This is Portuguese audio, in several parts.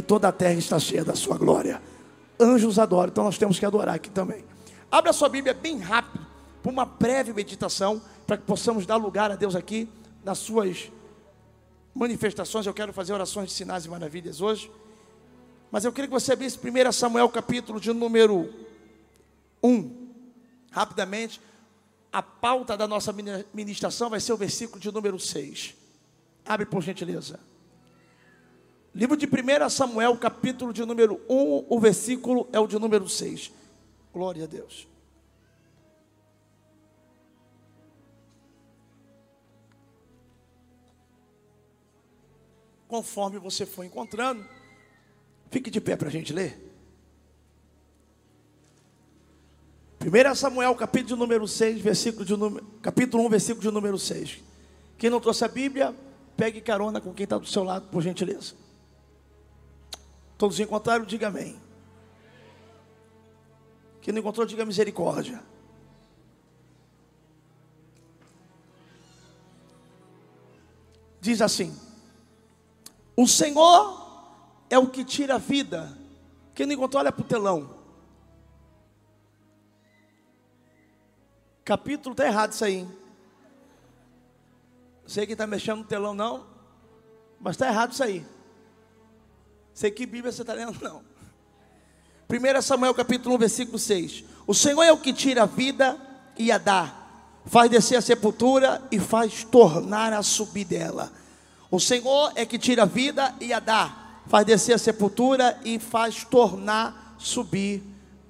e toda a terra está cheia da sua glória. Anjos adoram, então nós temos que adorar aqui também. Abra sua Bíblia bem rápido, para uma breve meditação, para que possamos dar lugar a Deus aqui nas suas manifestações. Eu quero fazer orações de sinais e maravilhas hoje. Mas eu queria que você abrisse 1 Samuel, capítulo de número 1. Rapidamente, a pauta da nossa ministração vai ser o versículo de número 6. Abre por gentileza. Livro de 1 Samuel, capítulo de número 1, o versículo é o de número 6. Glória a Deus. Conforme você for encontrando, fique de pé para a gente ler. 1 Samuel, capítulo de número 6, versículo de número, capítulo 1, versículo de número 6. Quem não trouxe a Bíblia, pegue carona com quem está do seu lado, por gentileza. Todos encontraram, diga amém. Quem não encontrou, diga misericórdia. Diz assim: O Senhor é o que tira a vida. Quem não encontrou, olha para o telão. Capítulo está errado isso aí. Hein? Sei que está mexendo no telão, não. Mas está errado isso aí. Sei que Bíblia você está lendo, não. 1 Samuel capítulo 1, versículo 6. O Senhor é o que tira a vida e a dá, faz descer a sepultura e faz tornar a subir dela. O Senhor é que tira a vida e a dá, faz descer a sepultura e faz tornar subir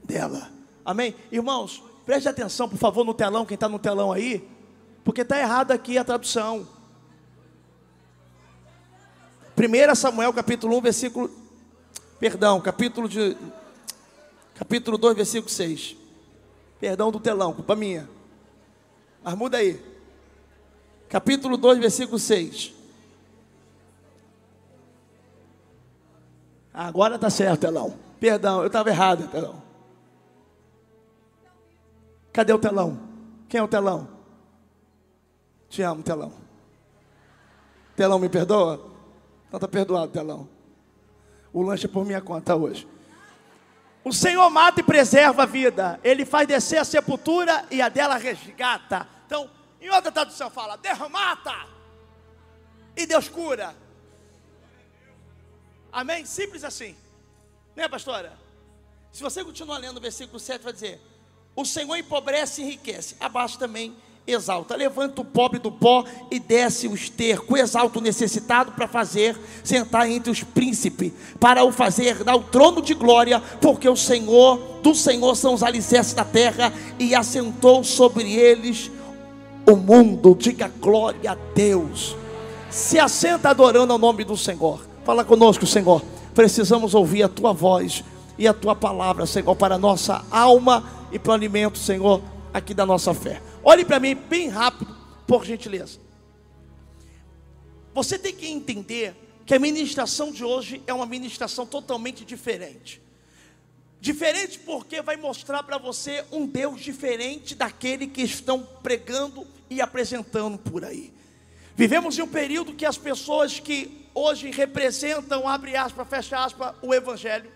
dela. Amém? Irmãos, preste atenção, por favor, no telão, quem está no telão aí, porque está errado aqui a tradução. 1 Samuel capítulo 1, versículo. Perdão, capítulo de capítulo 2, versículo 6. Perdão do telão, culpa minha. Mas muda aí. Capítulo 2, versículo 6. Agora está certo, telão. Perdão, eu estava errado, telão. Cadê o telão? Quem é o telão? Te amo, telão. Telão, me perdoa? Não está perdoado, telão. O lanche é por minha conta hoje. O Senhor mata e preserva a vida. Ele faz descer a sepultura e a dela resgata. Então, em outra tradução fala: Deus mata e Deus cura. Amém? Simples assim. Né, pastora? Se você continuar lendo o versículo 7, vai dizer: O Senhor empobrece e enriquece. Abaixo também exalta. Levanta o pobre do pó e desce o esterco. Exalta o necessitado para fazer sentar entre os príncipes, para o fazer dar o trono de glória, porque o Senhor, do Senhor são os alicerces da terra e assentou sobre eles o mundo. Diga glória a Deus. Se assenta adorando ao nome do Senhor. Fala conosco, Senhor. Precisamos ouvir a tua voz e a tua palavra, Senhor, para a nossa alma e para o alimento, Senhor, aqui da nossa fé. Olhe para mim bem rápido, por gentileza. Você tem que entender que a ministração de hoje é uma ministração totalmente diferente. Diferente porque vai mostrar para você um Deus diferente daquele que estão pregando e apresentando por aí. Vivemos em um período que as pessoas que hoje representam, abre aspas, fecha aspas, o Evangelho,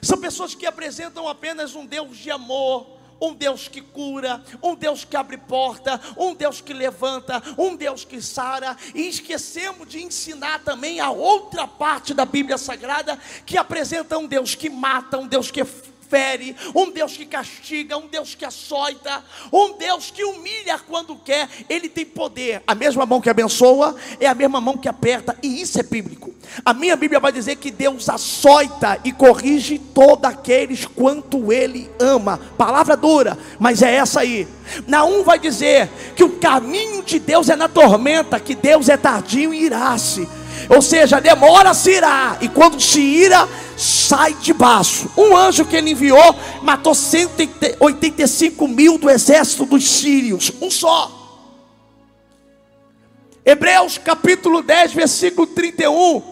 são pessoas que apresentam apenas um Deus de amor, um Deus que cura, um Deus que abre porta, um Deus que levanta, um Deus que sara, e esquecemos de ensinar também a outra parte da Bíblia Sagrada que apresenta um Deus que mata, um Deus que fere, um Deus que castiga, um Deus que açoita, um Deus que humilha quando quer, ele tem poder. A mesma mão que abençoa é a mesma mão que aperta, e isso é bíblico. A minha Bíblia vai dizer que Deus açoita e corrige todos aqueles quanto ele ama. Palavra dura, mas é essa aí. Naum vai dizer que o caminho de Deus é na tormenta, que Deus é tardio e irá-se. Ou seja, demora se irá, e quando se ira, sai de baixo. Um anjo que ele enviou matou 185 mil do exército dos sírios, um só. Hebreus capítulo 10, versículo 31.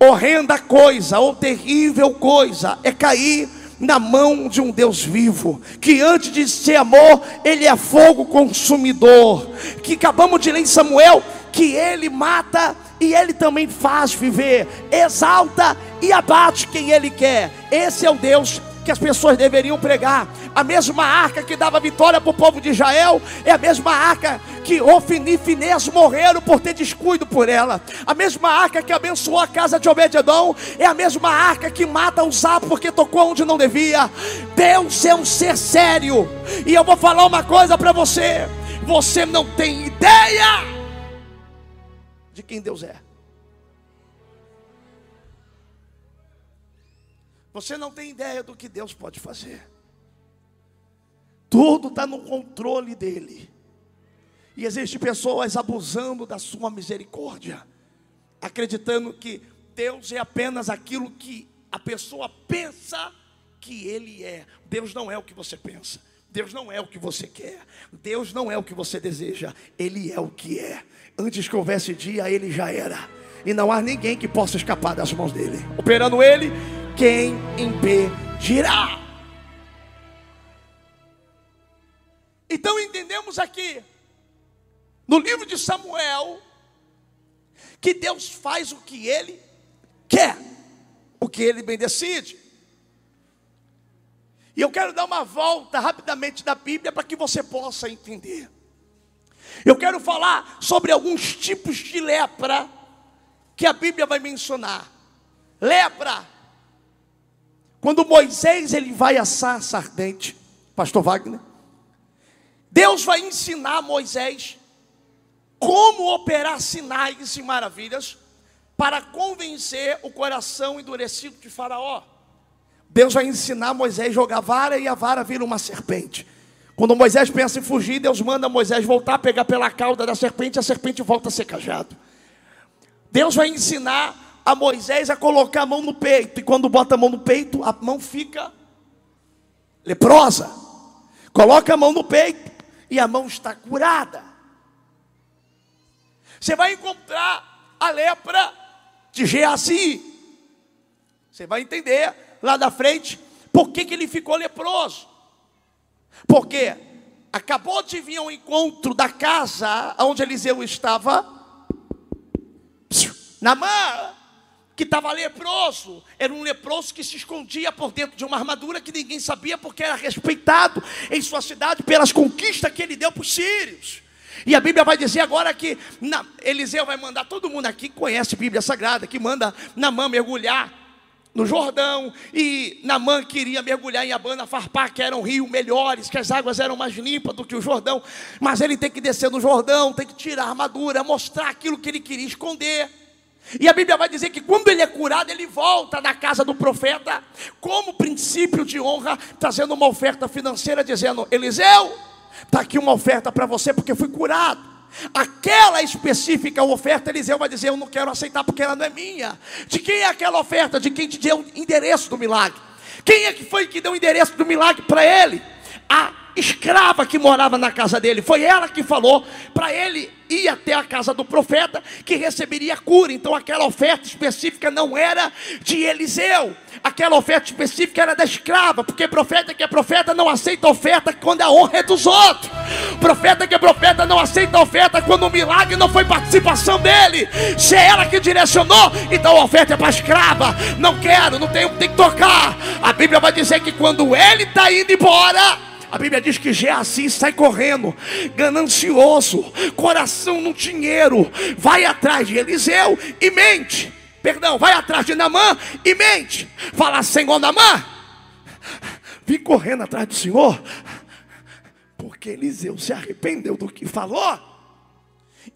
Horrenda coisa, ou terrível coisa, é cair na mão de um Deus vivo, que antes de ser amor, ele é fogo consumidor. Que acabamos de ler em Samuel, que Ele mata e Ele também faz viver, exalta e abate quem Ele quer. Esse é o Deus que as pessoas deveriam pregar. A mesma arca que dava vitória para o povo de Israel é a mesma arca que Ofni e Finés morreram por ter descuido por ela. A mesma arca que abençoou a casa de Obededon é a mesma arca que mata o sapo porque tocou onde não devia. Deus é um ser sério. E eu vou falar uma coisa para você: você não tem ideia de quem Deus é. Você não tem ideia do que Deus pode fazer. Tudo está no controle dele. E existem pessoas abusando da sua misericórdia, acreditando que Deus é apenas aquilo que a pessoa pensa que Ele é. Deus não é o que você pensa. Deus não é o que você quer. Deus não é o que você deseja. Ele é o que é. Antes que houvesse dia, Ele já era. E não há ninguém que possa escapar das mãos dele. Operando Ele, quem impedirá? Então entendemos aqui, no livro de Samuel, que Deus faz o que Ele quer, o que Ele bem decide. E eu quero dar uma volta rapidamente da Bíblia para que você possa entender. Eu quero falar sobre alguns tipos de lepra que a Bíblia vai mencionar. Lepra. Quando Moisés ele vai assar ardente, pastor Wagner, Deus vai ensinar a Moisés como operar sinais e maravilhas para convencer o coração endurecido de Faraó. Deus vai ensinar Moisés a jogar vara e a vara vira uma serpente. Quando Moisés pensa em fugir, Deus manda Moisés voltar, pegar pela cauda da serpente, a serpente volta a ser cajado. Deus vai ensinar a Moisés a colocar a mão no peito, e quando bota a mão no peito, a mão fica leprosa. Coloca a mão no peito, e a mão está curada. Você vai encontrar a lepra de Geazi. Você vai entender lá da frente por que, que ele ficou leproso. Porque acabou de vir ao encontro da casa onde Eliseu estava. Namã, que estava leproso, era um leproso que se escondia por dentro de uma armadura que ninguém sabia porque era respeitado em sua cidade pelas conquistas que ele deu para os sírios. E a Bíblia vai dizer agora que na, Eliseu vai mandar todo mundo aqui que conhece Bíblia Sagrada, que manda Namã mergulhar no Jordão, e Namã queria mergulhar em Abana Farpá, que eram rios melhores, que as águas eram mais limpas do que o Jordão, mas ele tem que descer no Jordão, tem que tirar a armadura, mostrar aquilo que ele queria esconder. E a Bíblia vai dizer que quando ele é curado, ele volta na casa do profeta, como princípio de honra, trazendo uma oferta financeira, dizendo: Eliseu, está aqui uma oferta para você, porque fui curado. Aquela específica oferta, Eliseu vai dizer: Eu não quero aceitar porque ela não é minha. De quem é aquela oferta? De quem te deu o endereço do milagre? Quem é que foi que deu o endereço do milagre para ele? A escrava que morava na casa dele. Foi ela que falou para ele ir até a casa do profeta que receberia cura. Então aquela oferta específica não era de Eliseu. Aquela oferta específica era da escrava, porque profeta que é profeta não aceita oferta quando a honra é dos outros. Profeta que é profeta não aceita oferta quando o milagre não foi participação dele. Se é ela que direcionou, então a oferta é para escrava. Não quero, não tenho, tem que tocar. A Bíblia vai dizer que quando ele está indo embora, a Bíblia diz que Geazi sai correndo, ganancioso, coração no dinheiro, vai atrás de Eliseu e mente. Perdão, vai atrás de Namã e mente. Fala, Senhor Namã, vim correndo atrás do Senhor, porque Eliseu se arrependeu do que falou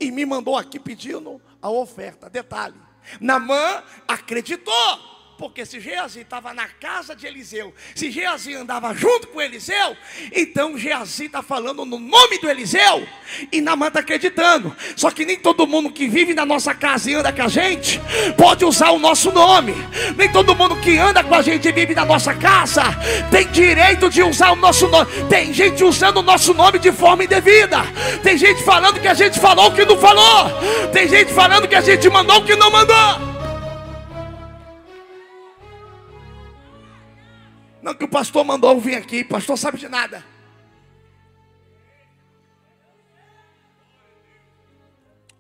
e me mandou aqui pedindo a oferta. Detalhe: Namã acreditou. Porque se Geazi estava na casa de Eliseu, se Geazi andava junto com Eliseu, então Geazi está falando no nome do Eliseu, e Namã está acreditando. Só que nem todo mundo que vive na nossa casa e anda com a gente, pode usar o nosso nome. Nem todo mundo que anda com a gente e vive na nossa casa, tem direito de usar o nosso nome. Tem gente usando o nosso nome de forma indevida. Tem gente falando que a gente falou que não falou. Tem gente falando que a gente mandou que não mandou. Não que o pastor mandou vir aqui, o pastor sabe de nada.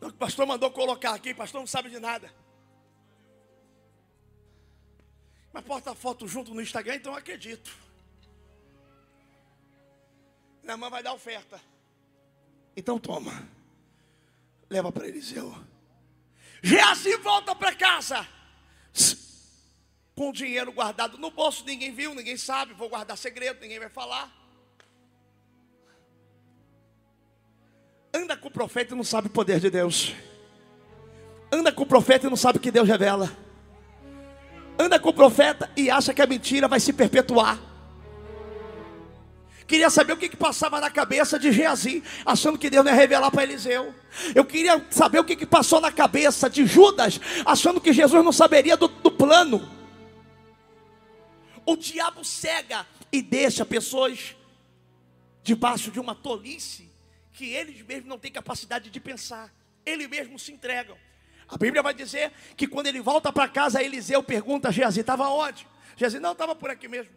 O pastor mandou colocar aqui, o pastor não sabe de nada. Mas posta a foto junto no Instagram, então eu acredito. Minha vai dar oferta. Então toma. Leva para Eliseu. Geazi volta para casa. Com o dinheiro guardado no bolso, ninguém viu, ninguém sabe. Vou guardar segredo, ninguém vai falar. Anda com o profeta e não sabe o poder de Deus. Anda com o profeta e não sabe o que Deus revela. Anda com o profeta e acha que a mentira vai se perpetuar. Queria saber o que, que passava na cabeça de Geazi, achando que Deus ia revelar para Eliseu. Eu queria saber o que, que passou na cabeça de Judas, achando que Jesus não saberia do, do plano. O diabo cega e deixa pessoas debaixo de uma tolice que eles mesmos não têm capacidade de pensar, eles mesmos se entregam. A Bíblia vai dizer que quando ele volta para casa, Eliseu pergunta a Geazi: estava onde? Geazi, não, estava por aqui mesmo.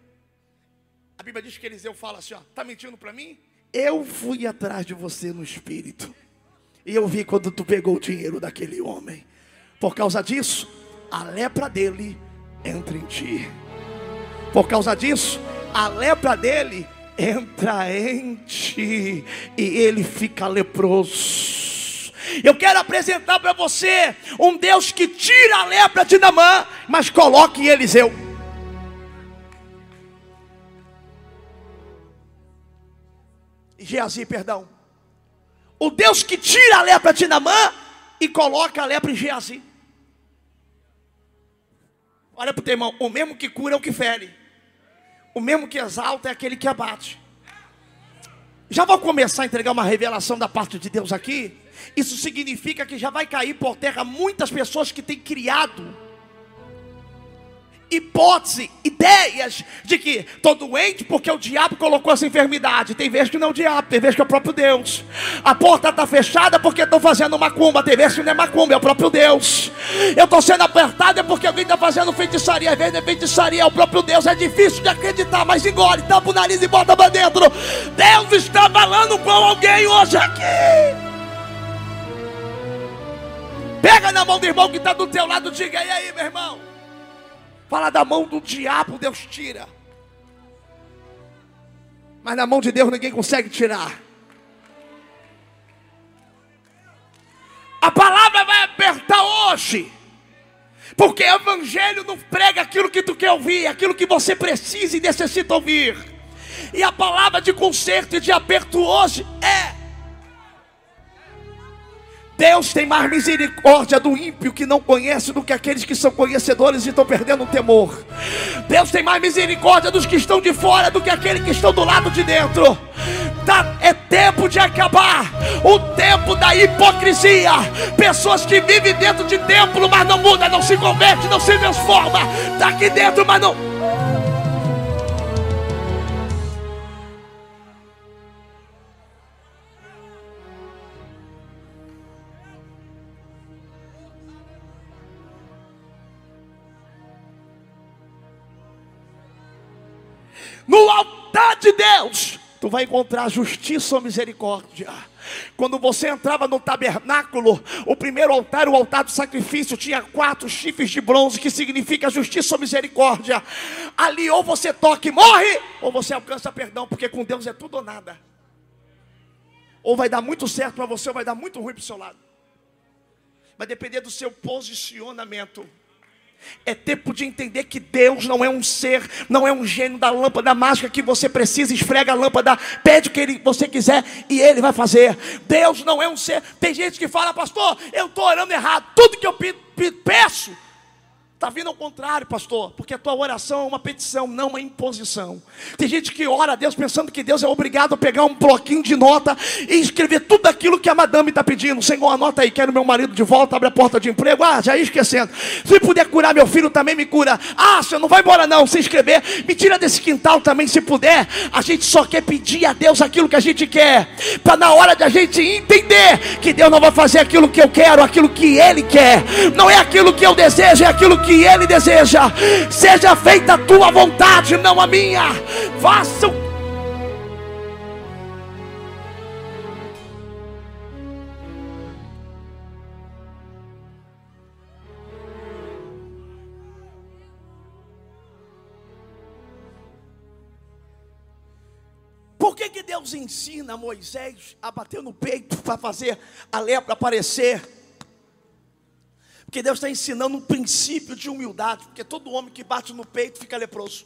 A Bíblia diz que Eliseu fala assim: ó, está mentindo para mim? Eu fui atrás de você no espírito. E eu vi quando tu pegou o dinheiro daquele homem. Por causa disso, a lepra dele entra em ti. Por causa disso, a lepra dele entra em ti e ele fica leproso. Eu quero apresentar para você um Deus que tira a lepra de Namã, mas coloque em Eliseu. Geazi, perdão. O Deus que tira a lepra de Namã e coloca a lepra em Geazi. Olha para o teu irmão, o mesmo que cura é o que fere. O mesmo que exalta é aquele que abate. Já vou começar a entregar uma revelação da parte de Deus aqui. Isso significa que já vai cair por terra muitas pessoas que têm criado hipótese, ideias de que estou doente porque o diabo colocou essa enfermidade. Tem vezes que não é o diabo, tem vezes que é o próprio Deus. A porta está fechada porque estou fazendo macumba, tem vezes que não é macumba, é o próprio Deus. Eu estou sendo apertado é porque alguém está fazendo feitiçaria, às vezes é feitiçaria, é o próprio Deus. É difícil de acreditar, mas engole, tampa o nariz e bota para dentro. Deus está falando com alguém hoje aqui. Pega na mão do irmão que está do teu lado, diga e aí, meu irmão. Fala da mão do diabo, Deus tira. Mas na mão de Deus ninguém consegue tirar. A palavra vai apertar hoje. Porque o evangelho não prega aquilo que tu quer ouvir, aquilo que você precisa e necessita ouvir. E a palavra de conserto e de aperto hoje é Deus tem mais misericórdia do ímpio que não conhece do que aqueles que são conhecedores e estão perdendo o temor. Deus tem mais misericórdia dos que estão de fora do que aqueles que estão do lado de dentro. Tá, é tempo de acabar o tempo da hipocrisia. Pessoas que vivem dentro de templo, mas não mudam, não se converte, não se transforma. Está aqui dentro, mas não No altar de Deus, tu vai encontrar justiça ou misericórdia. Quando você entrava no tabernáculo, o primeiro altar, o altar do sacrifício, tinha quatro chifres de bronze, que significa justiça ou misericórdia. Ali ou você toca e morre, ou você alcança perdão, porque com Deus é tudo ou nada. Ou vai dar muito certo para você, ou vai dar muito ruim para o seu lado. Vai depender do seu posicionamento. É tempo de entender que Deus não é um ser, não é um gênio da lâmpada mágica que você precisa, esfrega a lâmpada, pede o que ele, você quiser e ele vai fazer. Deus não é um ser. Tem gente que fala, pastor, eu estou orando errado. Tudo que eu peço, Está vindo ao contrário, pastor, porque a tua oração é uma petição, não uma imposição. Tem gente que ora a Deus pensando que Deus é obrigado a pegar um bloquinho de nota e escrever tudo aquilo que a madame está pedindo. Senhor, anota aí, quero meu marido de volta, abre a porta de emprego. Ah, já ia esquecendo. Se puder curar meu filho, também me cura. Ah, senhor, não vai embora não, se inscrever. Me tira desse quintal também, se puder. A gente só quer pedir a Deus aquilo que a gente quer. Para na hora de a gente entender que Deus não vai fazer aquilo que eu quero, aquilo que Ele quer. Não é aquilo que eu desejo, é aquilo que que Ele deseja. Seja feita a tua vontade, não a minha. Faça o Por que, que Deus ensina Moisés a bater no peito para fazer a lepra aparecer? Porque Deus está ensinando um princípio de humildade, porque todo homem que bate no peito fica leproso.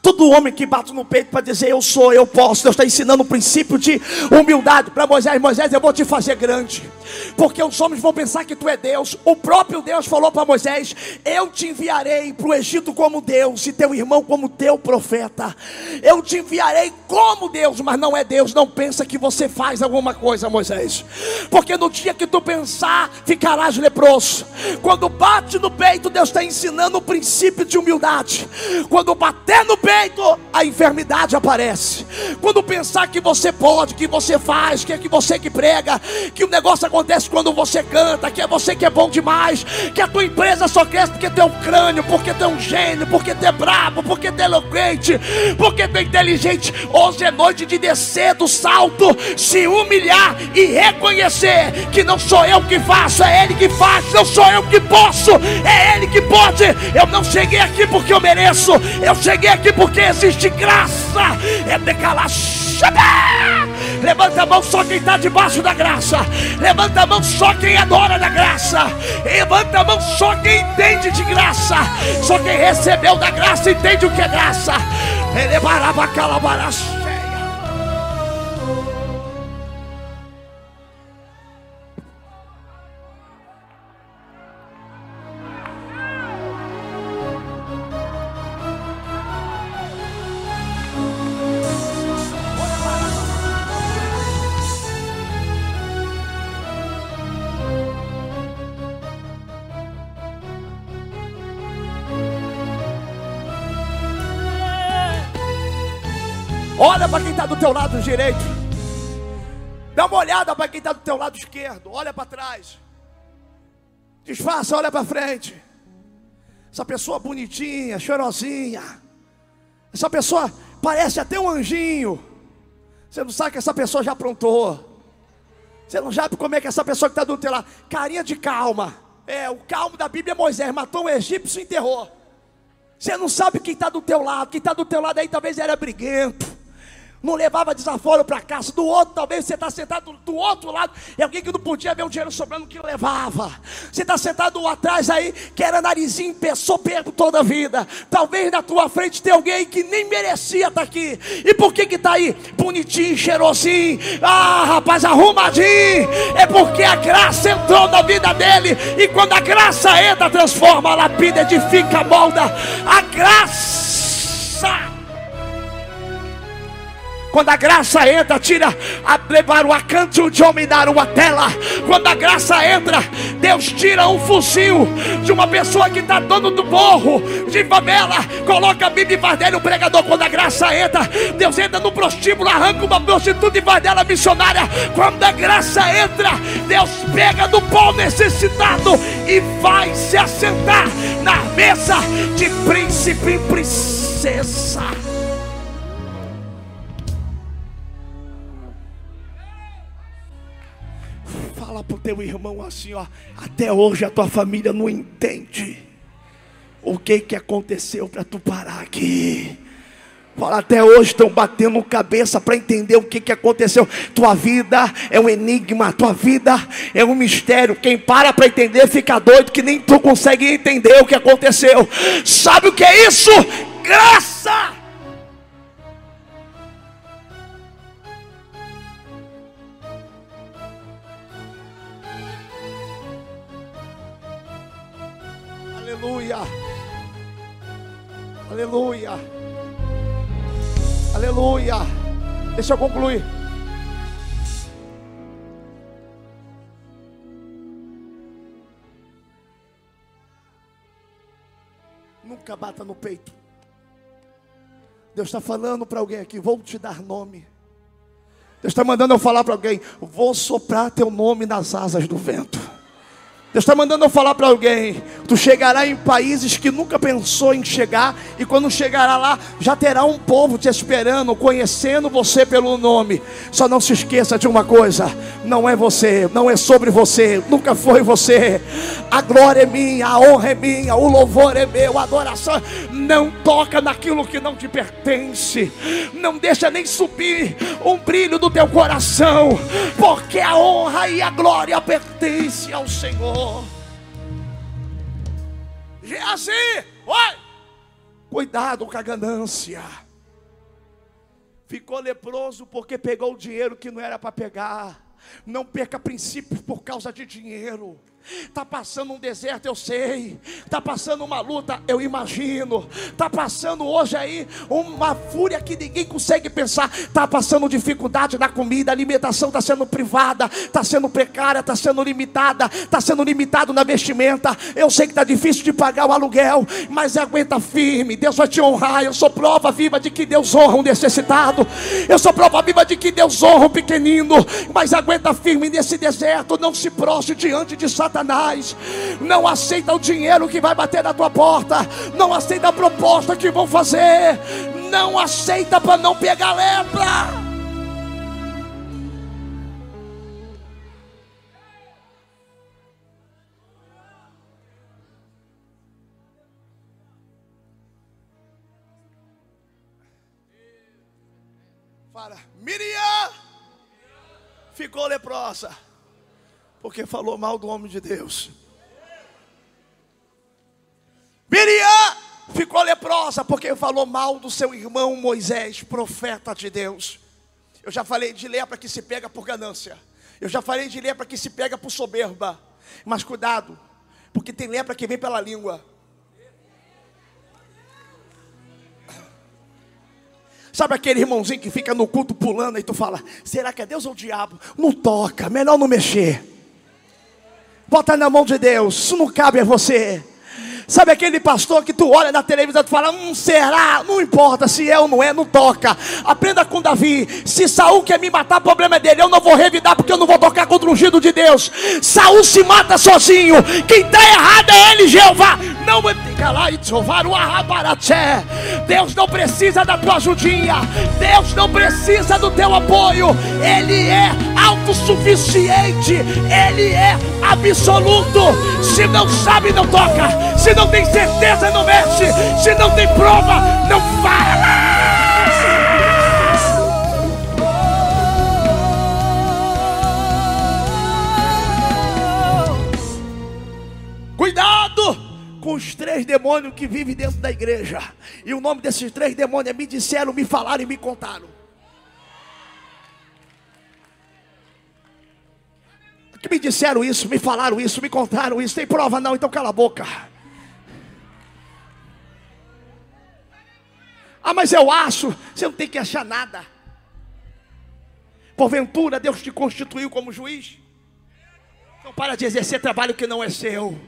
Todo homem que bate no peito para dizer eu sou, eu posso, Deus está ensinando o princípio de humildade para Moisés. Moisés, eu vou te fazer grande, porque os homens vão pensar que tu é Deus. O próprio Deus falou para Moisés: Eu te enviarei para o Egito como Deus, e teu irmão como teu profeta. Eu te enviarei como Deus, mas não é Deus. Não pensa que você faz alguma coisa, Moisés, porque no dia que tu pensar, ficarás leproso. Quando bate no peito, Deus está ensinando o princípio de humildade. Quando bater no peito, a enfermidade aparece. Quando pensar que você pode, que você faz, que é que você que prega, que o negócio acontece quando você canta, que é você que é bom demais, que a tua empresa só cresce porque tem um crânio, porque tem um gênio, porque tem brabo, porque tem eloquente, porque tem inteligente. Hoje é noite de descer do salto, se humilhar e reconhecer que não sou eu que faço, é Ele que faz, não sou eu que posso, é Ele que pode. Eu não cheguei aqui porque eu mereço, eu cheguei aqui porque existe graça. É decalar. Levanta a mão só quem está debaixo da graça. Levanta a mão só quem adora da graça. Levanta a mão só quem entende de graça. Só quem recebeu da graça entende o que é graça. Ele baraba do teu lado direito. Dá uma olhada para quem está do teu lado esquerdo. Olha para trás. Disfarça, olha para frente. Essa pessoa bonitinha, chorosinha. Essa pessoa parece até um anjinho. Você não sabe que essa pessoa já aprontou. Você não sabe como é que essa pessoa que está do teu lado. Carinha de calma. É, o calmo da Bíblia é Moisés. Matou um egípcio e enterrou. Você não sabe quem está do teu lado. Quem está do teu lado aí talvez era briguento não levava desaforo para casa. Do outro, talvez você está sentado do outro lado, é alguém que não podia ver o dinheiro sobrando que levava. Você está sentado atrás aí, que era narizinho, pessoa perto toda a vida. Talvez na tua frente tem alguém que nem merecia estar tá aqui. E por que que está aí? Bonitinho, cheirosinho. Ah, rapaz, arrumadinho. É porque a graça entrou na vida dele. E quando a graça entra, transforma, lapida, edifica, molda. A graça quando a graça entra, tira a levar o acanto de dominar uma tela. Quando a graça entra, Deus tira um fuzil de uma pessoa que está dono do morro, de favela, coloca a Bíblia e faz dele um pregador. Quando a graça entra, Deus entra no prostíbulo, arranca uma prostituta e faz dela missionária. Quando a graça entra, Deus pega do pão necessitado e vai se assentar na mesa de príncipe e princesa. Fala para o teu irmão assim, ó. Até hoje a tua família não entende o que que aconteceu para tu parar aqui. Fala, até hoje estão batendo cabeça para entender o que, que aconteceu. Tua vida é um enigma, tua vida é um mistério. Quem para para entender fica doido, que nem tu consegue entender o que aconteceu. Sabe o que é isso? Graça! Aleluia. Aleluia. Aleluia. Deixa eu concluir. Nunca bata no peito. Deus está falando para alguém aqui: vou te dar nome. Deus está mandando eu falar para alguém: vou soprar teu nome nas asas do vento. Deus está mandando eu falar para alguém: tu chegará em países que nunca pensou em chegar, e quando chegará lá, já terá um povo te esperando, conhecendo você pelo nome. Só não se esqueça de uma coisa: não é você, não é sobre você, nunca foi você. A glória é minha, a honra é minha, o louvor é meu, a adoração. Não toca naquilo que não te pertence, não deixa nem subir um brilho do teu coração, porque a honra e a glória pertencem ao Senhor. Geazi, oi! Cuidado com a ganância. Ficou leproso porque pegou o dinheiro que não era para pegar. Não perca princípios por causa de dinheiro. Está passando um deserto, eu sei. Está passando uma luta, eu imagino. Está passando hoje aí uma fúria que ninguém consegue pensar. Está passando dificuldade na comida, a alimentação está sendo privada, está sendo precária, está sendo limitada, está sendo limitado na vestimenta. Eu sei que está difícil de pagar o aluguel, mas aguenta firme. Deus vai te honrar. Eu sou prova viva de que Deus honra um necessitado. Eu sou prova viva de que Deus honra um pequenino. Mas aguenta firme nesse deserto. Não se prostre diante de Satanás. Satanás. Não aceita o dinheiro que vai bater na tua porta. Não aceita a proposta que vão fazer. Não aceita para não pegar lepra. Para Miriam ficou leprosa porque falou mal do homem de Deus. Miriam ficou leprosa porque falou mal do seu irmão Moisés, profeta de Deus. Eu já falei de lepra que se pega por ganância. Eu já falei de lepra que se pega por soberba. Mas cuidado, porque tem lepra que vem pela língua. Sabe aquele irmãozinho que fica no culto pulando e tu fala: será que é Deus ou o diabo? Não toca, melhor não mexer. Bota na mão de Deus, isso não cabe a você. Sabe aquele pastor que tu olha na televisão e fala, hum, será? Não importa se é ou não é, não toca. Aprenda com Davi. Se Saul quer me matar, o problema é dele. Eu não vou revidar porque eu não vou tocar contra o ungido de Deus. Saul se mata sozinho. Quem está errado é ele, Jeová. Não Deus não precisa da tua ajudinha. Deus não precisa do teu apoio. Ele é autossuficiente. Ele é absoluto. Se não sabe, não toca. Se não tem certeza, não mexe. Se não tem prova, não fala. Cuidado com os três demônios que vivem dentro da igreja. E o nome desses três demônios é me disseram, me falaram e me contaram. Que me disseram isso, me falaram isso, me contaram isso. Tem prova não, então cala a boca. Ah, mas eu acho. Você não tem que achar nada. Porventura, Deus te constituiu como juiz. Então, para de exercer trabalho que não é seu.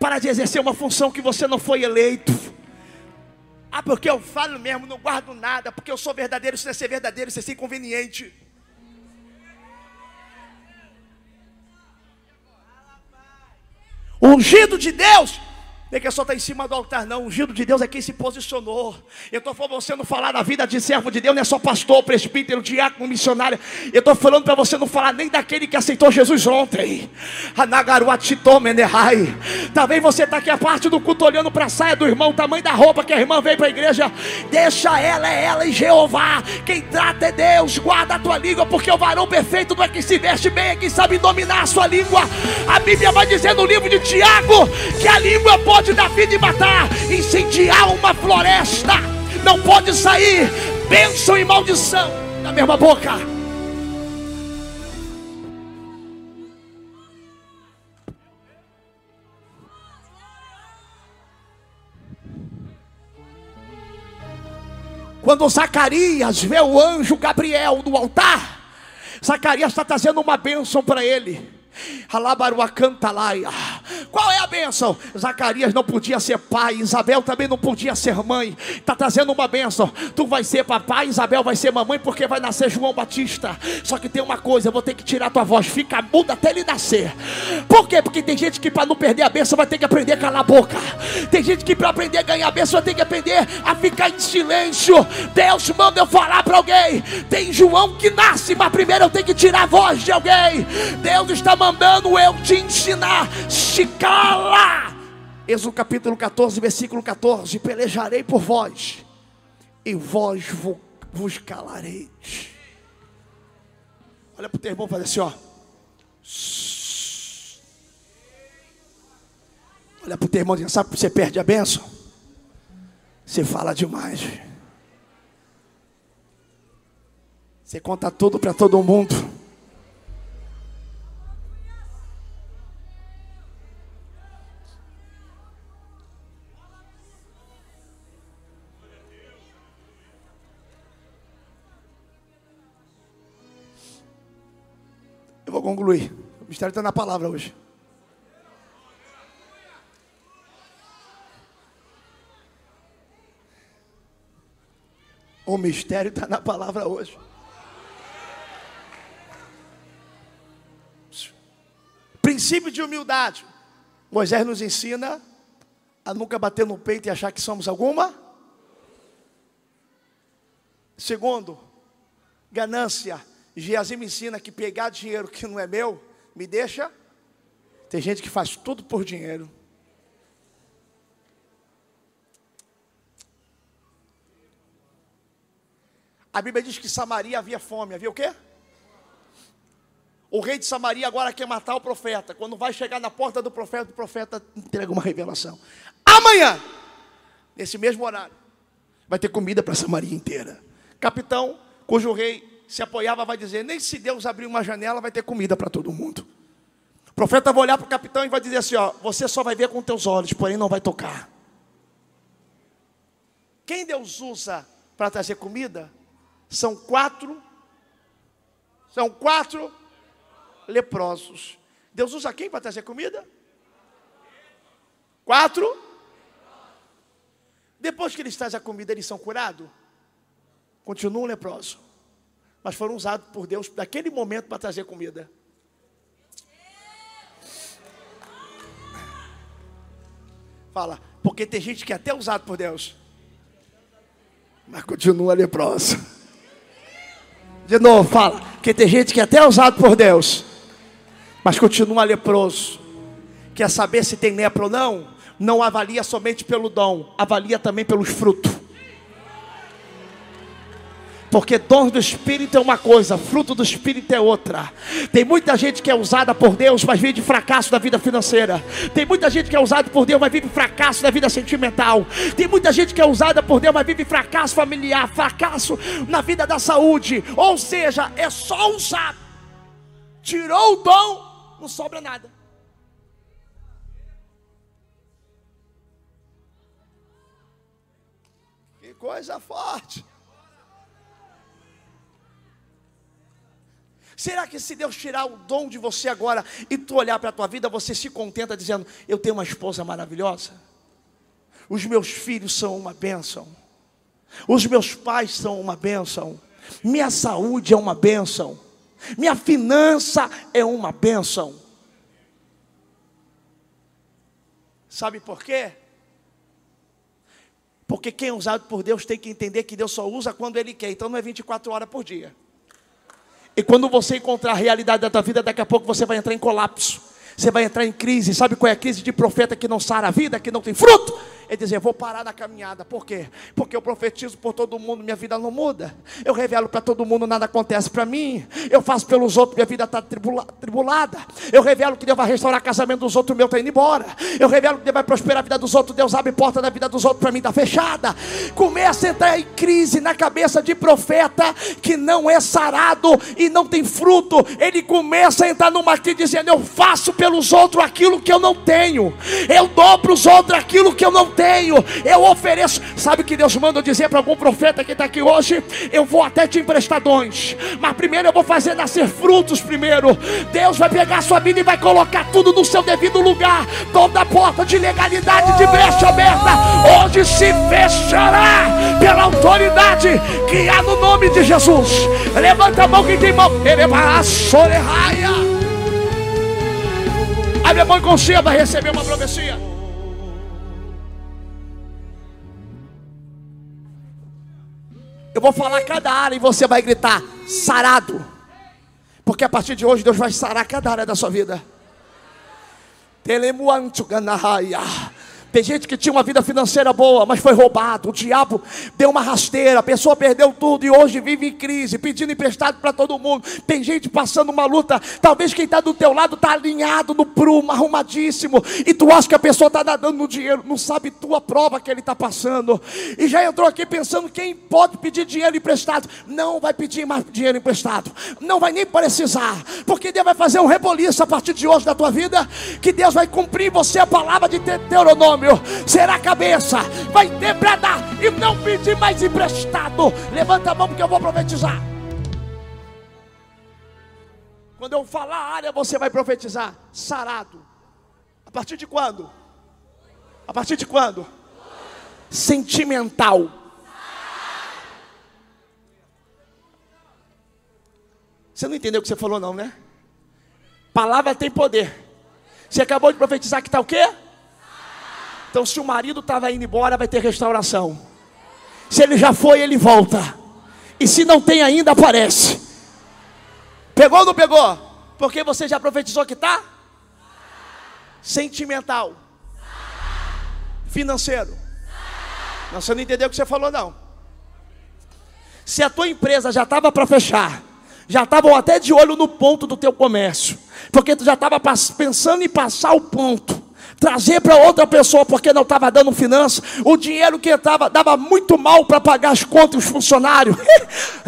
Para de exercer uma função que você não foi eleito. Ah, porque eu falo mesmo, não guardo nada. Porque eu sou verdadeiro, isso não é ser verdadeiro, isso é ser inconveniente. Ungido de Deus nem que só está em cima do altar, não. O ungido de Deus é quem se posicionou. Eu estou falando você não falar da vida de servo de Deus, não é só pastor, presbítero, diácono, missionário. Eu estou falando para você não falar nem daquele que aceitou Jesus ontem. Talvez você está aqui a parte do culto olhando para a saia do irmão, o tamanho da roupa que a irmã veio para a igreja. Deixa ela, é ela e Jeová. Quem trata é Deus. Guarda a tua língua, porque o varão perfeito não é quem se veste bem, é quem sabe dominar a sua língua. A Bíblia vai dizer no livro de Tiago que a língua pode pode dar vida e matar, incendiar uma floresta. Não pode sair bênção e maldição da mesma boca. Quando Zacarias vê o anjo Gabriel no altar, Zacarias está trazendo uma bênção para ele. Alabaruacantalaia. Qual é a bênção. Zacarias não podia ser pai, Isabel também não podia ser mãe. Está trazendo uma bênção. Tu vai ser papai, Isabel vai ser mamãe, porque vai nascer João Batista. Só que tem uma coisa, eu vou ter que tirar tua voz, fica muda até ele nascer. Por quê? Porque tem gente que para não perder a bênção vai ter que aprender a calar a boca. Tem gente que para aprender a ganhar a bênção vai ter que aprender a ficar em silêncio. Deus manda eu falar para alguém. Tem João que nasce, mas primeiro eu tenho que tirar a voz de alguém. Deus está mandando eu te ensinar. Se cala. Êxodo capítulo 14, versículo 14: Pelejarei por vós, e vós vos calareis. Olha para o teu irmão e faz assim, ó. Olha para o teu irmão e sabe que você perde a bênção? Você fala demais. Você conta tudo para todo mundo. Vou concluir. O mistério está na palavra hoje. O mistério está na palavra hoje. Princípio de humildade. Moisés nos ensina a nunca bater no peito e achar que somos alguma. Segundo, ganância. Geazim me ensina que pegar dinheiro que não é meu me deixa. Tem gente que faz tudo por dinheiro. A Bíblia diz que Samaria havia fome. Havia o quê? O rei de Samaria agora quer matar o profeta. Quando vai chegar na porta do profeta, o profeta entrega uma revelação. Amanhã, nesse mesmo horário, vai ter comida para Samaria inteira. Capitão, cujo rei se apoiava, vai dizer: nem se Deus abrir uma janela, vai ter comida para todo mundo. O profeta vai olhar para o capitão e vai dizer assim: ó, você só vai ver com teus olhos, porém não vai tocar. Quem Deus usa para trazer comida são quatro, são quatro leprosos. Deus usa quem para trazer comida? Quatro. Depois que eles trazem a comida, eles são curados? Continuam leprosos. Mas foram usados por Deus naquele momento para trazer comida. Fala, porque tem gente que é até usado por Deus, mas continua leproso. De novo, fala. Que tem gente que é até usado por Deus, mas continua leproso. Quer saber se tem lepra ou não? Não avalia somente pelo dom, avalia também pelos frutos. Porque dons do Espírito é uma coisa, fruto do Espírito é outra. Tem muita gente que é usada por Deus, mas vive de fracasso na vida financeira. Tem muita gente que é usada por Deus, mas vive fracasso na vida sentimental. Tem muita gente que é usada por Deus, mas vive fracasso familiar, fracasso na vida da saúde. Ou seja, é só usado. Tirou o dom, não sobra nada. Que coisa forte. Será que se Deus tirar o dom de você agora e tu olhar para a tua vida, você se contenta dizendo: Eu tenho uma esposa maravilhosa? Os meus filhos são uma bênção. Os meus pais são uma bênção. Minha saúde é uma bênção. Minha finança é uma bênção. Sabe por quê? Porque quem é usado por Deus tem que entender que Deus só usa quando Ele quer. Então não é 24 horas por dia. E quando você encontrar a realidade da tua vida, daqui a pouco você vai entrar em colapso. Você vai entrar em crise. Sabe qual é a crise de profeta que não sara a vida, que não tem fruto? É dizer, vou parar na caminhada. Por quê? Porque eu profetizo por todo mundo, minha vida não muda. Eu revelo para todo mundo, nada acontece para mim. Eu faço pelos outros, minha vida está tribula, tribulada. Eu revelo que Deus vai restaurar o casamento dos outros, meu está indo embora. Eu revelo que Deus vai prosperar a vida dos outros, Deus abre porta da vida dos outros, para mim está fechada. Começa a entrar em crise na cabeça de profeta que não é sarado e não tem fruto. Ele começa a entrar numa crise dizendo: Eu faço pelos outros aquilo que eu não tenho. Eu dou para os outros aquilo que eu não tenho, eu ofereço. Sabe o que Deus manda dizer para algum profeta que está aqui hoje? Eu vou até te emprestar dons, mas primeiro eu vou fazer nascer frutos primeiro. Deus vai pegar a sua vida e vai colocar tudo no seu devido lugar. Toda porta de legalidade de brecha aberta, hoje se fechará pela autoridade que há no nome de Jesus. Levanta a mão quem tem mão. Ele vai Abre a mão e vai receber uma profecia. Eu vou falar cada área e você vai gritar: sarado. Porque a partir de hoje Deus vai sarar cada área da sua vida. Telemuantu ganahaya. Tem gente que tinha uma vida financeira boa, mas foi roubado. O diabo deu uma rasteira, a pessoa perdeu tudo e hoje vive em crise, pedindo emprestado para todo mundo. Tem gente passando uma luta. Talvez quem está do teu lado está alinhado no prumo, arrumadíssimo. E tu acha que a pessoa está nadando no dinheiro, não sabe tua prova que ele está passando. E já entrou aqui pensando quem pode pedir dinheiro emprestado. Não vai pedir mais dinheiro emprestado. Não vai nem precisar. Porque Deus vai fazer um reboliço a partir de hoje da tua vida. Que Deus vai cumprir você a palavra de Deuteronômio será cabeça, vai ter para dar e não pedir mais emprestado. Levanta a mão porque eu vou profetizar. Quando eu falar a área, você vai profetizar sarado. A partir de quando? A partir de quando? Sentimental. Você não entendeu o que você falou, não, né? Palavra tem poder. Você acabou de profetizar que está o quê? Então, se o marido estava indo embora, vai ter restauração. Se ele já foi, ele volta. E se não tem ainda, aparece. Pegou ou não pegou? Porque você já profetizou que está? Sentimental. Financeiro. Não, você não entendeu o que você falou, não. Se a tua empresa já estava para fechar, já estavam até de olho no ponto do teu comércio, porque tu já estava pensando em passar o ponto trazer para outra pessoa porque não estava dando finança, o dinheiro que entrava dava muito mal para pagar as contas dos funcionários.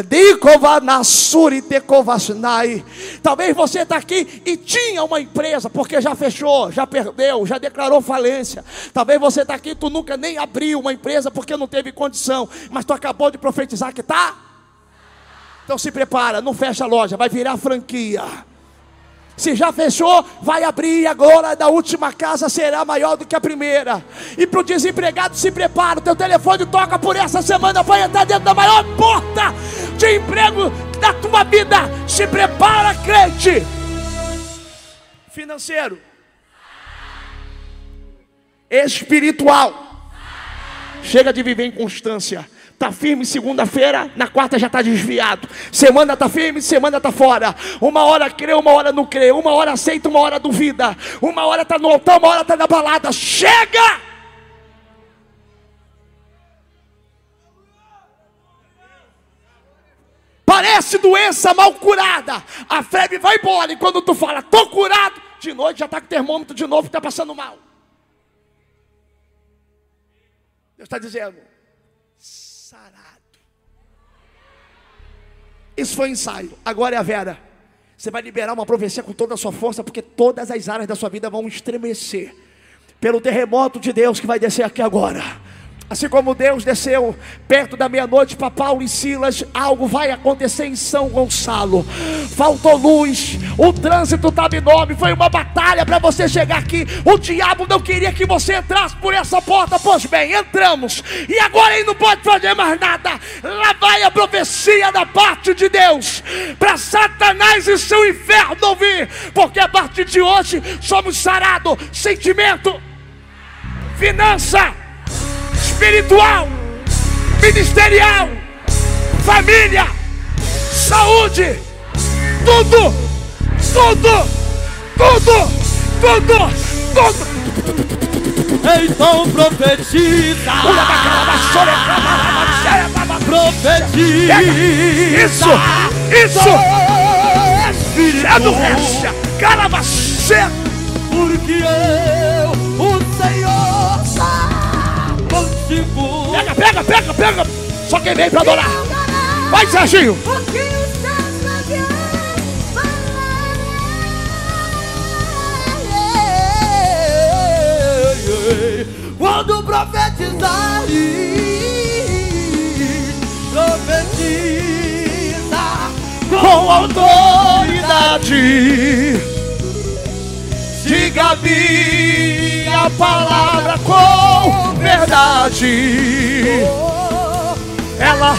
Talvez você está aqui e tinha uma empresa porque já fechou, já perdeu, já declarou falência. Talvez você está aqui e tu nunca nem abriu uma empresa porque não teve condição, mas tu acabou de profetizar que está. Então se prepara, não fecha a loja, vai virar franquia. Se já fechou, vai abrir agora da última casa será maior do que a primeira. E para o desempregado, se prepara. O teu telefone toca por essa semana, vai entrar dentro da maior porta de emprego da tua vida. Se prepara, crente. Financeiro, espiritual. Chega de viver em constância. Está firme segunda-feira, na quarta já está desviado. Semana está firme, semana está fora. Uma hora crê, uma hora não crê. Uma hora aceita, uma hora duvida. Uma hora está no altar, uma hora está na balada. Chega! Parece doença mal curada. A febre vai embora. E quando tu fala, estou curado, de noite já está com termômetro de novo, está passando mal. Deus está dizendo, Isso foi ensaio. Agora é a Vera. Você vai liberar uma profecia com toda a sua força, porque todas as áreas da sua vida vão estremecer pelo terremoto de Deus que vai descer aqui agora. Assim como Deus desceu perto da meia-noite para Paulo e Silas, algo vai acontecer em São Gonçalo. Faltou luz, o trânsito estava enorme, foi uma batalha para você chegar aqui. O diabo não queria que você entrasse por essa porta, pois bem, entramos. E agora ele não pode fazer mais nada. Lá vai a profecia da parte de Deus para Satanás e seu inferno ouvir, porque a partir de hoje somos sarados, sentimento, finança espiritual, ministerial, família, saúde, tudo, tudo, tudo, tudo, tudo. Então profetiza. Profetiza. Isso, isso. É do resto. Calabaceta. Porque eu, o Senhor, tipo. Pega, pega, pega, pega. Só quem vem pra adorar. Vai, Serginho. Quando profetizar, profetiza com autoridade. Diga a a palavra com verdade. Ela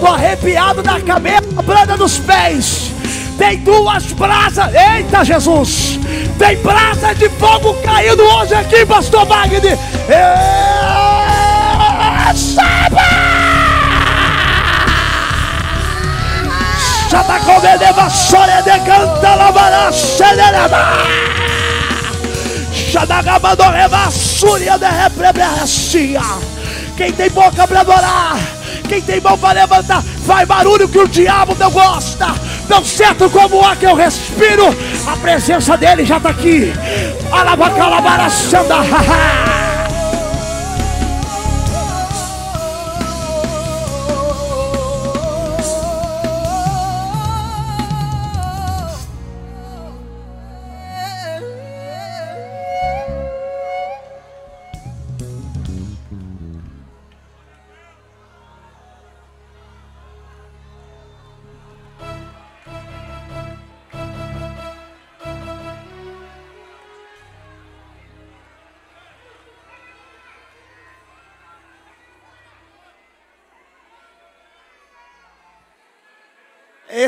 Tô arrepiado da cabeça, branda dos pés. Tem duas brasas. Eita, Jesus! Tem brasa de fogo caindo hoje aqui, Pastor Wagner. É... Saba! Xatacomedeva sória de canta lavara xenereba. Xadagabadoreva súria de reprebercia. Quem tem boca para adorar, quem tem mão para levantar, faz barulho que o diabo não gosta. Não certo como ar que eu respiro, a presença dele já está aqui. Alabacalabaraçanda. É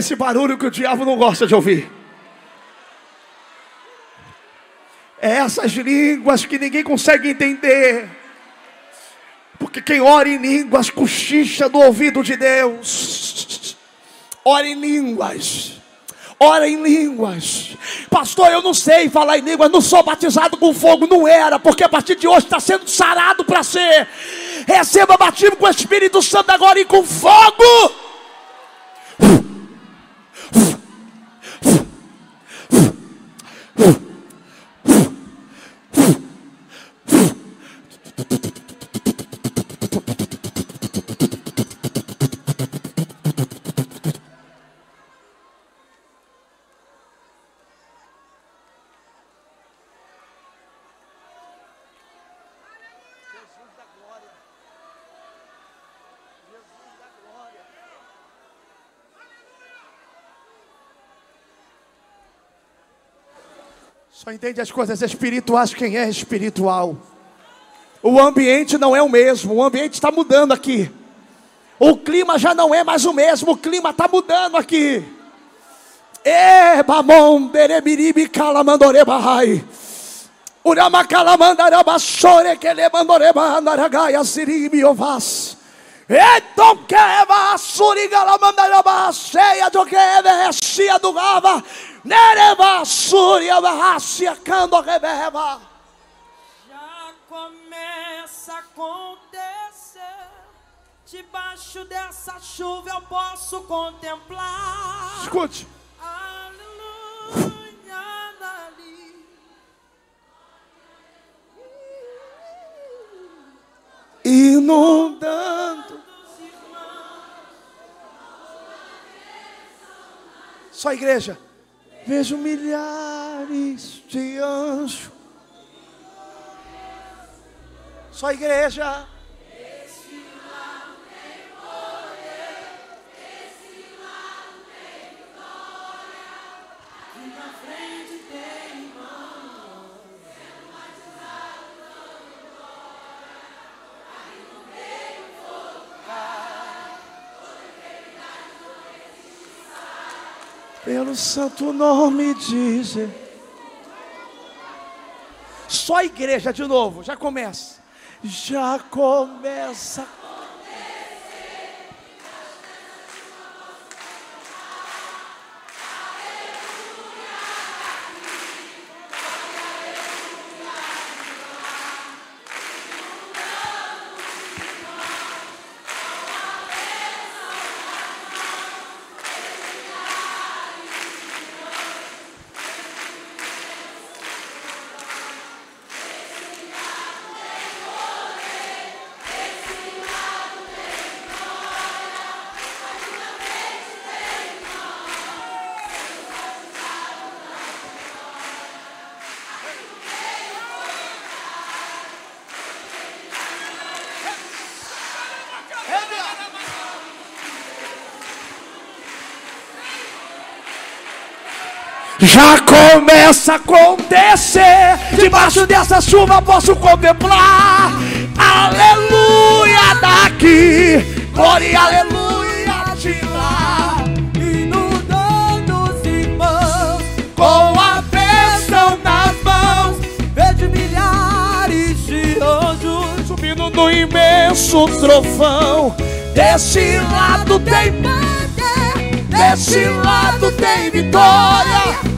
esse barulho que o diabo não gosta de ouvir. É essas línguas que ninguém consegue entender. Porque quem ora em línguas cochicha do ouvido de Deus. Ora em línguas. Ora em línguas. Pastor, eu não sei falar em línguas, não sou batizado com fogo, não era, porque a partir de hoje está sendo sarado para ser. Receba batismo com o Espírito Santo agora e com fogo. Oof. Só entende as coisas espirituais quem é espiritual. O ambiente não é o mesmo, o ambiente está mudando aqui. O clima já não é mais o mesmo, o clima está mudando aqui. E bamon berebiribi calamandoreba rai. Urama calamandaraba sore que le mandoreba andaragaia siribi ovas. Então que eva surigalamandaraba ceia do que eva cia do gava. Nereva suria barracia cando rebeva. Já começa a acontecer. Debaixo dessa chuva eu posso contemplar. Escute. Aleluia, inundando. Só igreja. Vejo milhares de anjos. Só igreja. Pelo santo nome de. Só a igreja de novo, já começa. Já começa. Já começa a acontecer. Debaixo dessa chuva posso contemplar. Aleluia daqui, glória aleluia de lá. Inundando os irmãos Com a bênção nas mãos, Vejo milhares de anjos subindo no imenso trovão. Desse lado tem Poder Desse lado tem vitória,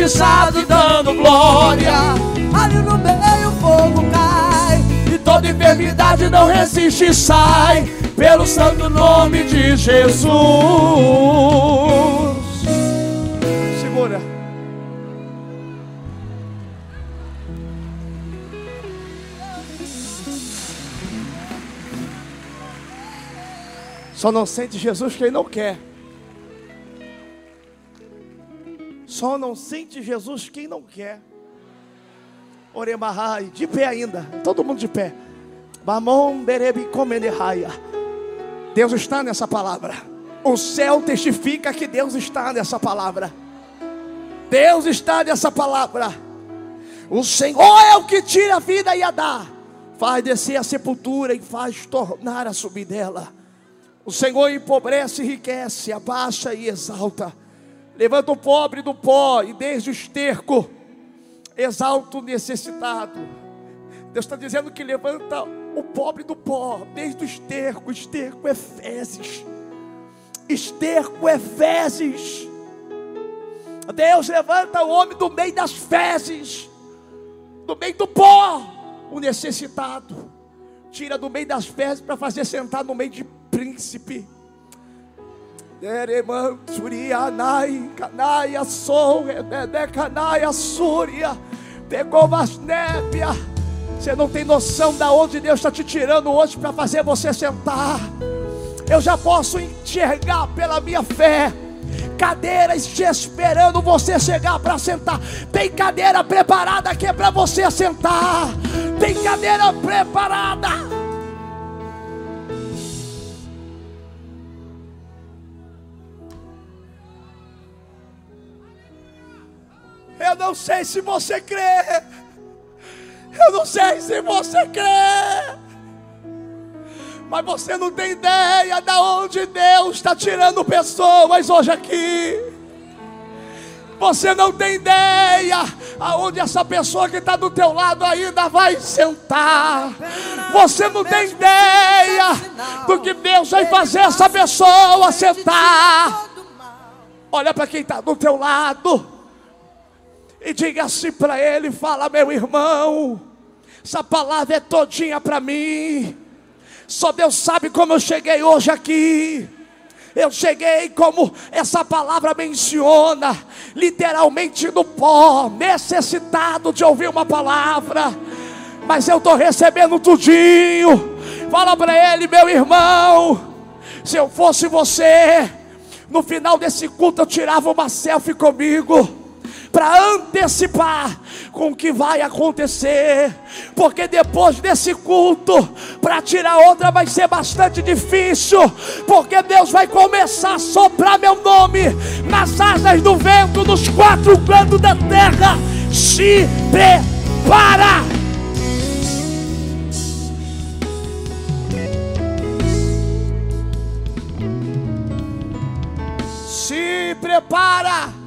e dando glória. Ali no meio o fogo cai E toda enfermidade não resiste e sai, pelo santo nome de Jesus. Segura. Só não sente Jesus quem não quer. Só não sente Jesus quem não quer. Oremahai, de pé ainda, todo mundo de pé. Deus está nessa palavra. O céu testifica que Deus está nessa palavra. Deus está nessa palavra. O Senhor é o que tira a vida e a dá. Faz descer a sepultura e faz tornar a subir dela. O Senhor empobrece enriquece, abaixa e exalta. Levanta o pobre do pó e desde o esterco exalta o necessitado. Deus está dizendo que levanta o pobre do pó, desde o esterco. Esterco é fezes. Esterco é fezes. Deus levanta o homem do meio das fezes, do meio do pó, o necessitado. Tira do meio das fezes para fazer sentar no meio de príncipe. Canaia, súria, pegou mais nébia. Você não tem noção da onde Deus está te tirando hoje para fazer você sentar. Eu já posso enxergar pela minha fé. Cadeiras te esperando você chegar para sentar. Tem cadeira preparada aqui é para você sentar. Tem cadeira preparada. Eu não sei se você crê. Eu não sei se você crê. Mas você não tem ideia de onde Deus está tirando pessoas hoje aqui. Você não tem ideia aonde essa pessoa que está do teu lado ainda vai sentar. Você não tem ideia do que Deus vai fazer essa pessoa sentar. Olha para quem está do teu lado e diga assim para ele: fala, meu irmão, essa palavra é todinha para mim. Só Deus sabe como eu cheguei hoje aqui. Eu cheguei como essa palavra menciona, literalmente no pó, necessitado de ouvir uma palavra. Mas eu estou recebendo tudinho. Fala para ele, meu irmão. Se eu fosse você, no final desse culto eu tirava uma selfie comigo para antecipar com o que vai acontecer, porque depois desse culto, para tirar outra vai ser bastante difícil, porque Deus vai começar a soprar meu nome nas asas do vento, nos quatro cantos da terra. Se prepara. Se prepara.